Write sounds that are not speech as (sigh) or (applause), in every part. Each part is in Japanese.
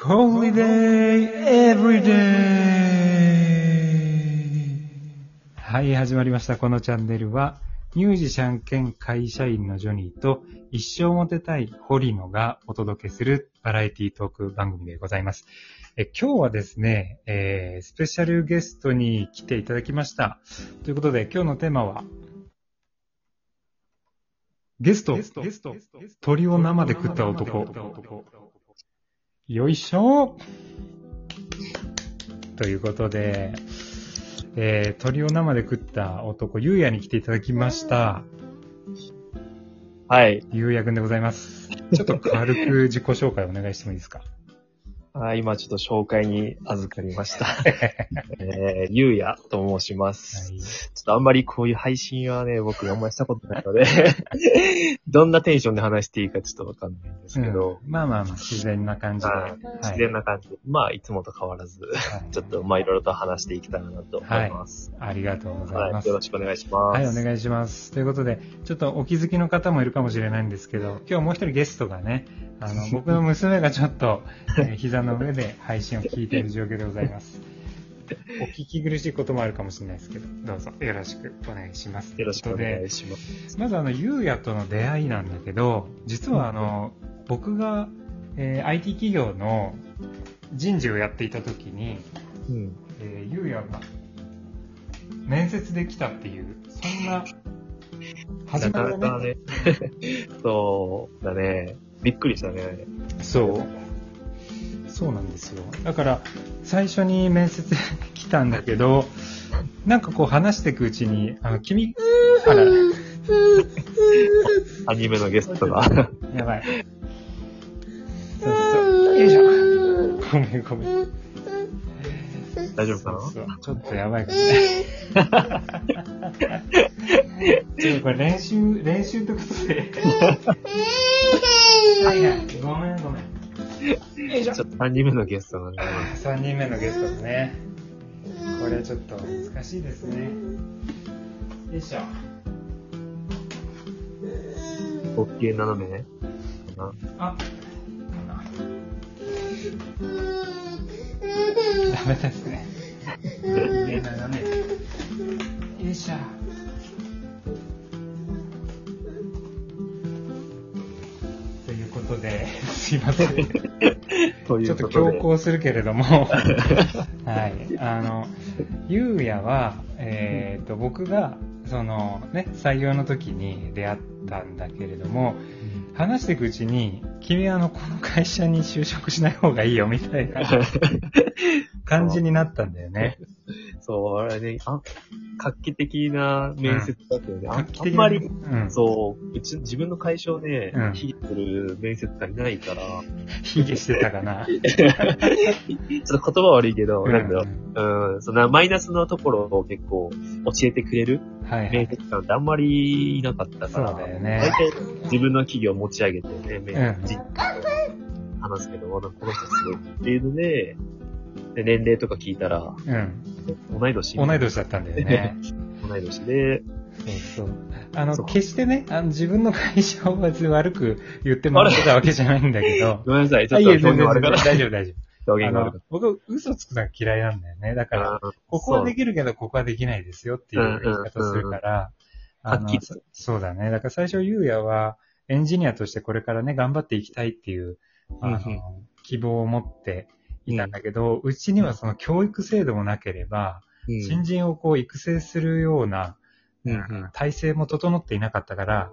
Holiday Everyday! はい、始まりました。このチャンネルは、ミュージシャン兼会社員のジョニーと一生モテたい堀野がお届けするバラエティトーク番組でございます。え今日はですね、えースペシャルゲストに来ていただきました。ということで、今日のテーマは、ゲスト、ゲスト、鳥を生で食った男。よいしょということで、えー、鳥を生で食った男、ゆうやに来ていただきました。はい。ゆうやくんでございます。ちょっと軽く自己紹介お願いしてもいいですか？あ今ちょっと紹介に預かりました。(laughs) えー、ゆうやと申します。はいちょっとあんまりこういう配信はね、僕あんまりしたことないので、(laughs) どんなテンションで話していいかちょっとわかんないんですけど、うんまあまあまあ、自然な感じで。はい自然な感じで、まあいつもと変わらず、はいちょっとまあいろいろと話していけたらなと思います。ありがとうございはい。ます。よろしくお願いします。はい、お願いします。ということで、ちょっとお気づきの方もいるかもしれないんですけど、今日もう一人ゲストがね、あの、僕の娘がちょっと、えー膝の上で配信を聞いている状況でございます。(laughs) お聞き苦しいこともあるかもしれないですけど、どうぞよろしくお願いします。よろしくお願いします。まずあの、ゆうやとの出会いなんだけど、実はあの、僕が、えー IT 企業の人事をやっていた時に、うん。えーゆうやが面接できたっていう、そんな、始なまりだね、(laughs) そうだね、びっくりしたね。そう。そうなんですよ。だから、最初に面接来たんだけど、(laughs) なんかこう話していくうちに、あの、君、あら、アニメのゲストが。(laughs) やばい。そうそう。よいしょ。ごめんごめん。大丈夫かな？そうそうちょっとやばいかもね。(laughs) ちょっとこれ練習、練習ってことで。はいはい。ごめんごめん。よいしょちょっと3人目のゲストがね、3人目のゲストですね。これちょっと難しいですね。よいしょ。滑稽斜めかあ、ダメですね。上 (laughs) 斜め。よいしょ。で、すいません。(laughs) ちょっと。強行するけれども、(laughs) はい。あの、ゆうやは、えっ、と、僕が、そのね、採用の時に出会ったんだけれども、話していくうちに、君はあの、この会社に就職しない方がいいよ、みたいな (laughs) 感じになったんだよね。そう、あれね、あ、画期的な面接だったよね。あ画期的あんまり、うん。そう、うち、自分の会社をねうん、引いてる面接官いないから、卑下してたかな。(laughs) ちょっと言葉悪いけど、なんだろうんう、うん、そんなマイナスのところを結構教えてくれるはいはい。面接官ってあんまりいなかったから、そうだよね大体自分の企業を持ち上げてね、面うん接話すけど、この人すごいっていうので、で年齢とか聞いたら、うん。同い年同い年だったんだよね。(laughs) 同い年で、そうそう。あの、決してね、あの自分の会社を別に悪く言ってもらってたわけじゃないんだけど。(laughs) ごめんなさい、ちょあ、っと表現悪かった。大丈夫、大丈夫。(laughs) 表現僕、嘘つくのが嫌いなんだよね。だから、た。ここはできるけど、ここはできないですよっていう言い方するから、はっきりそそうだね。だから最初、ゆうやは、エンジニアとしてこれからね、頑張っていきたいっていう、あの希望を持っていたんだけど、うちにはその教育制度もなければ、うん。新人をこう育成するような、体制も整っていなかったから、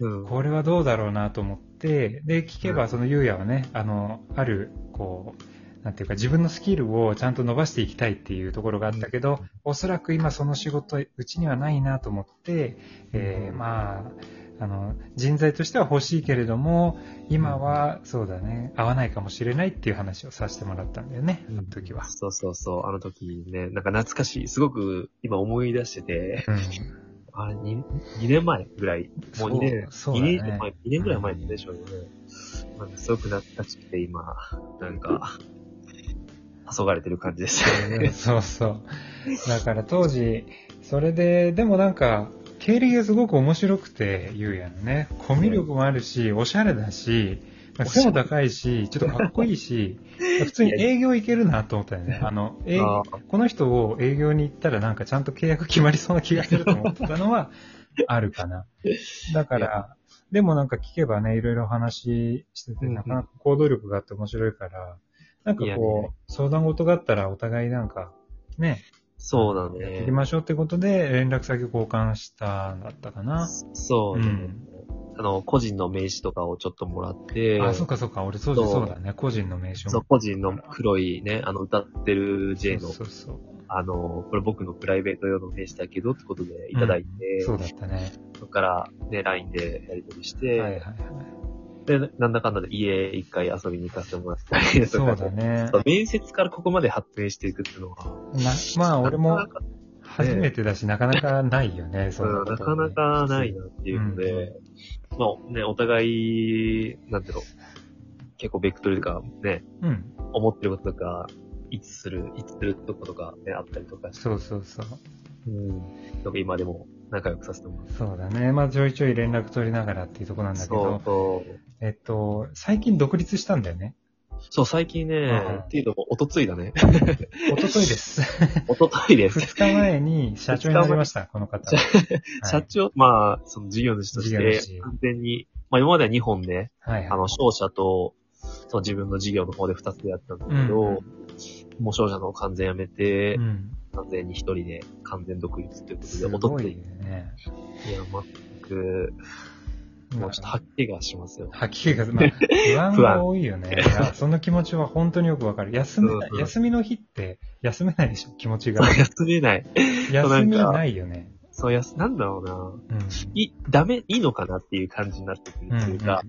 うん。これはどうだろうなと思って、で、聞けば、うん。そのゆうやはね、あの、ある、こう、なんていうか、自分のスキルをちゃんと伸ばしていきたいっていうところがあったけど、おそらく今その仕事、うちにはないなと思って、えーうん。まあ、あの、人材としては欲しいけれども、今は、そうだね、合わないかもしれないっていう話をさせてもらったんだよね、あの時は。そうそうそう、あの時ね、なんか懐かしい。すごく今思い出してて、うん。(laughs) あれ、2, 2年前ぐらい。もう2年、そうそうだね2年前、2年ぐらい前でしょうね。なんかすごく懐かしくて今、なんか、黄昏れてる感じでしたね。そうそう。だから当時、それで、でもなんか、経歴がすごく面白くて、ゆうやのね。コミュ力もあるし、おしゃれだし、まあ背も高いし、ちょっとかっこいいし、(laughs) 普通に営業いけるなと思ったよね。あの、営あこの人を営業に行ったらなんかちゃんと契約決まりそうな気がすると思ってたのは (laughs) あるかな。だから、でもなんか聞けばね、いろいろ話してて、なかなか行動力があって面白いから、なんかこう、ね相談事があったらお互いなんか、ね、そうだやっていねき。ましょうってことで連絡先交換したんだったかな。そうだね、うんあの、個人の名刺とかをちょっともらって、あ、そっかそっか、俺そうだね、個人の名称そう、個人の黒いね、あの、歌ってる J の、そうそうそう。あの、これ僕のプライベート用の名刺だけどってことでいただいて、そうだったね。そこからね、LINE でやり取りして、はいはいはい。で、なんだかんだで家一回遊びに行かせてもらったりとかそうだね。面接からここまで発展していくっていうのは、なまあ俺も初めてだし、なかなかないよね、そんうん、なかなかないなっていうので、まあね、お互い、なんていうの、結構ベクトルとかね、うん。思ってることとか、一致する、一致するとことかね、あったりとかそうそうそう。うん。なんか今でも仲良くさせてもらって。そうだね。まあちょいちょい連絡取りながらっていうところなんだけど、そう。えっと、最近独立したんだよね。そう、最近ね、うんっていうのも、おとついだね。(laughs) おとといです。(laughs) おとといです。二日前に社長になりました、この方。社長、まあ、その事業主として主、完全に、まあ今までは2本で、はい。あの、商社と、その自分の事業の方で2つでやってたんだけど、うんもう商社の方完全やめて、うん。完全に一人で完全独立ということすで、おとごいとい。や、全く、もうちょっと吐き気がしますよ。吐き気が、まあ、(laughs) 不安が多いよね。その気持ちは本当によくわかる。休めないうんうん休みの日って休めないでしょ、気持ちが。(laughs) 休めない。休みないよね。そうやす、なんだろうな。うん。い、ダメ、いいのかなっていう感じになってくるうんっていうか、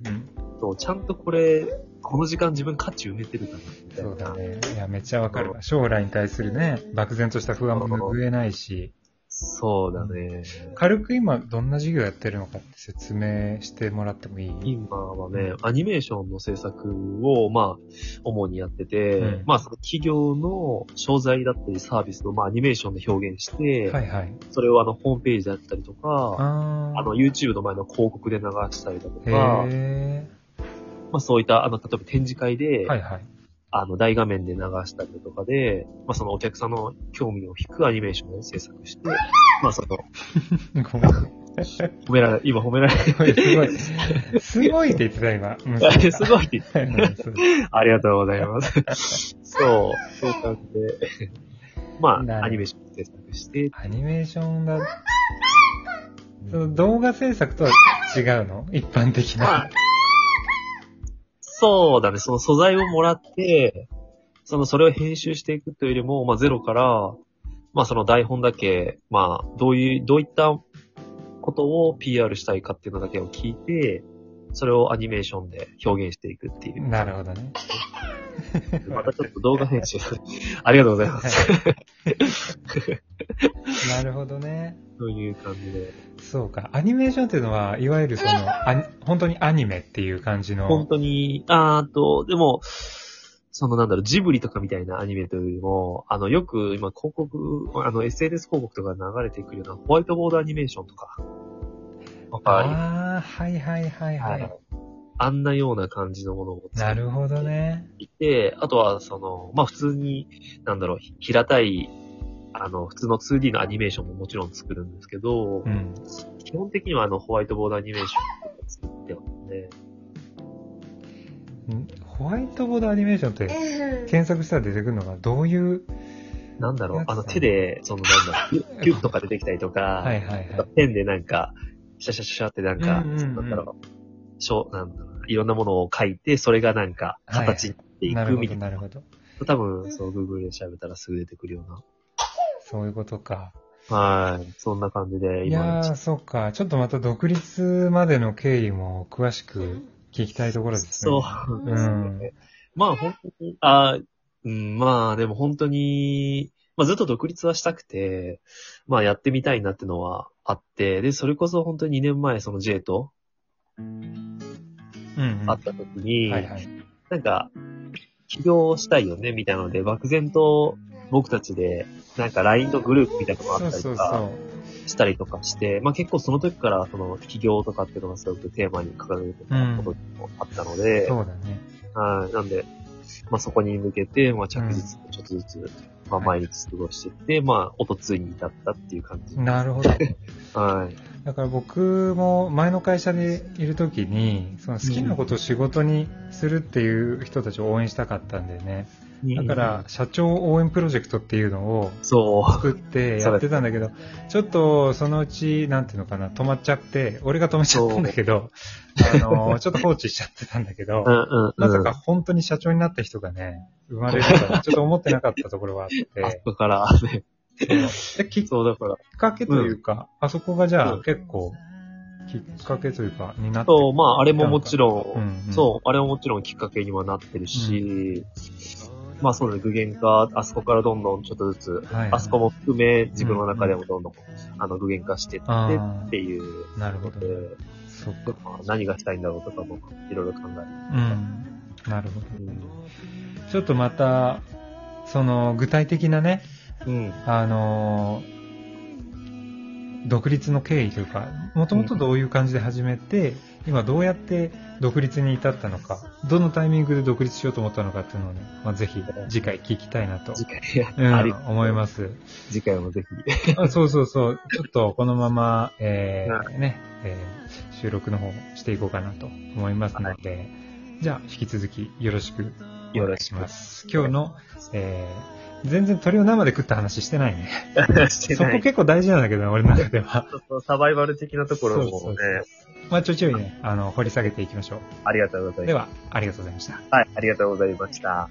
そう、ちゃんとこれ、この時間自分価値埋めてるかな、みたいな。そうだね。いや、めっちゃわかるわ。将来に対するね、漠然とした不安も拭えないし、そうだね。軽く今どんな授業やってるのかって説明してもらってもいい？今はね、アニメーションの制作を、まあ、主にやってて、うんまあ、その企業の商材だったりサービスを、まあ、アニメーションで表現して、はいはい。それをあの、ホームページだったりとか、ああの、YouTube の前の広告で流したりだとー。か、へまあ、そういった、あの、例えば展示会で、ー。はいはい。あの、大画面で流したりだとかで、まあ、そのお客さんの興味を引くアニメーションを制作して、まあ、その、(laughs) ごめん。褒められ、今褒められ、すごい、すごい。すごいって言ってた今。う (laughs) んすごいって言ってうんそうありがとうございます。そう、そういう感じで、まあ、アニメーション制作して、アニメーションだ、その動画制作とは違うの？一般的まあな。、そうだね、その素材をもらって、その、それを編集していくというよりも、まあ、ゼロから、まあ、その台本だけ、まあ、どういう、どういったことを PR したいかっていうのだけを聞いて、それをアニメーションで表現していくっていう。なるほどね。またちょっと動画編集。(laughs) ありがとうございます。なるほどね。そういう感じで。そうか。アニメーションっていうのは、いわゆるその、アニ本当にアニメっていう感じの。本当に、あーあと、でも、そのなんだろう、ジブリとかみたいなアニメというよりも、あの、よく今広告、あの、SNS 広告とか流れてくるようなホワイトボードアニメーションとか、わかりああ、はいはいはいははいい。あんなような感じのものをなるほどね。いて、あとは、その、まあ、普通に、なんだろう、平たい、あの、普通の 2D のアニメーションももちろん作るんですけど、うん。基本的にはあの、ホワイトボードアニメーションとか作ってますね。んホワイトボードアニメーションって検索したら出てくるのがどういう、なんだろう、あの、手で、その、なんだろう、ピ (laughs) ュッとか出てきたりとか、はいはいはい。ペンでなんか、シャシャシャシャってなんか、うんうんうんなんだろう、しょう、なんだろうな、いろんなものを書いて、それがなんか、はい形になっていなるほどくみたいな。なるほど。多分、そう、Google で調べたらすぐ出てくるようそういうことか。な。はい。そんな感じで、いや今、ー、そっか。ちょっとまた独立までの経緯も詳しく聞きたいところですね。そうですうんね。まあ、本当に、あうん、まあ、でも本当に、まあ、ずっと独立はしたくて、まあ、やってみたいなってのはあって、で、それこそ本当に2年前、その J とうん、うん。会った時に、はいはい。なんか、起業したいよね、みたいなので、漠然と僕たちで、なんか LINE のグループみたいなのがあったりとか、そしたりとかして、まあ結構その時からその起業とかっていうのがすごくテーマに掲げてたこともあったので、そうだね。はい。なんで、まあそこに向けて、まあ着実にちょっとずつ、まあ毎日過ごしていって、まあ音2に至ったっていう感じ。なるほど。(laughs) はい。だから僕も前の会社でいる時に、その好きなことを仕事にするっていう人たちを応援したかったんでね。だから、社長応援プロジェクトっていうのをそう。作って (laughs) やってたんだけど、ちょっとそのうち、なんていうのかな、止まっちゃって、俺が止めちゃったんだけど、あの、ちょっと放置しちゃってたんだけど (laughs) う、んうんうん。まさか本当に社長になった人がね、生まれるとは (laughs) ちょっと思ってなかったところがあっあて、そこからね。できっから。かけというか、あそこがじゃあうん結構、きっかけというか、になってそう、まああれももちろん、うんうん。そう、あれももちろんきっかけにはなってるし、まあそうだね、具現化、あそこからどんどんちょっとずつ、はいはいあそこも含め自分の中でもどんどん、あの具現化していってっていうなるほど。で、そっか。まあ何がしたいんだろうとかもいろいろ考えうん。なるほど。る。ちょっとまた、その、具体的なね、うん。あのー独立の経緯というか、もともとどういう感じで始めて、今どうやって独立に至ったのか、どのタイミングで独立しようと思ったのかっていうのをね、まあ、ぜひ次回聞きたいなと、次回、うん思います。次回もぜひ。あそうそうそう。ちょっとこのまま、えーね、えー収録の方していこうかなと思いますので、じゃあ引き続きよろしくお願いします。今日の、えー全然鳥を生で食った話してないね。してそこ。結構大事なんだけどね、俺の中では。そうそうサバイバル的なところもね、そうそうそうまあちょいちょいね、あの、掘り下げていきましょう。ありがとうございます。では、ありがとうございました。はい、ありがとうございました。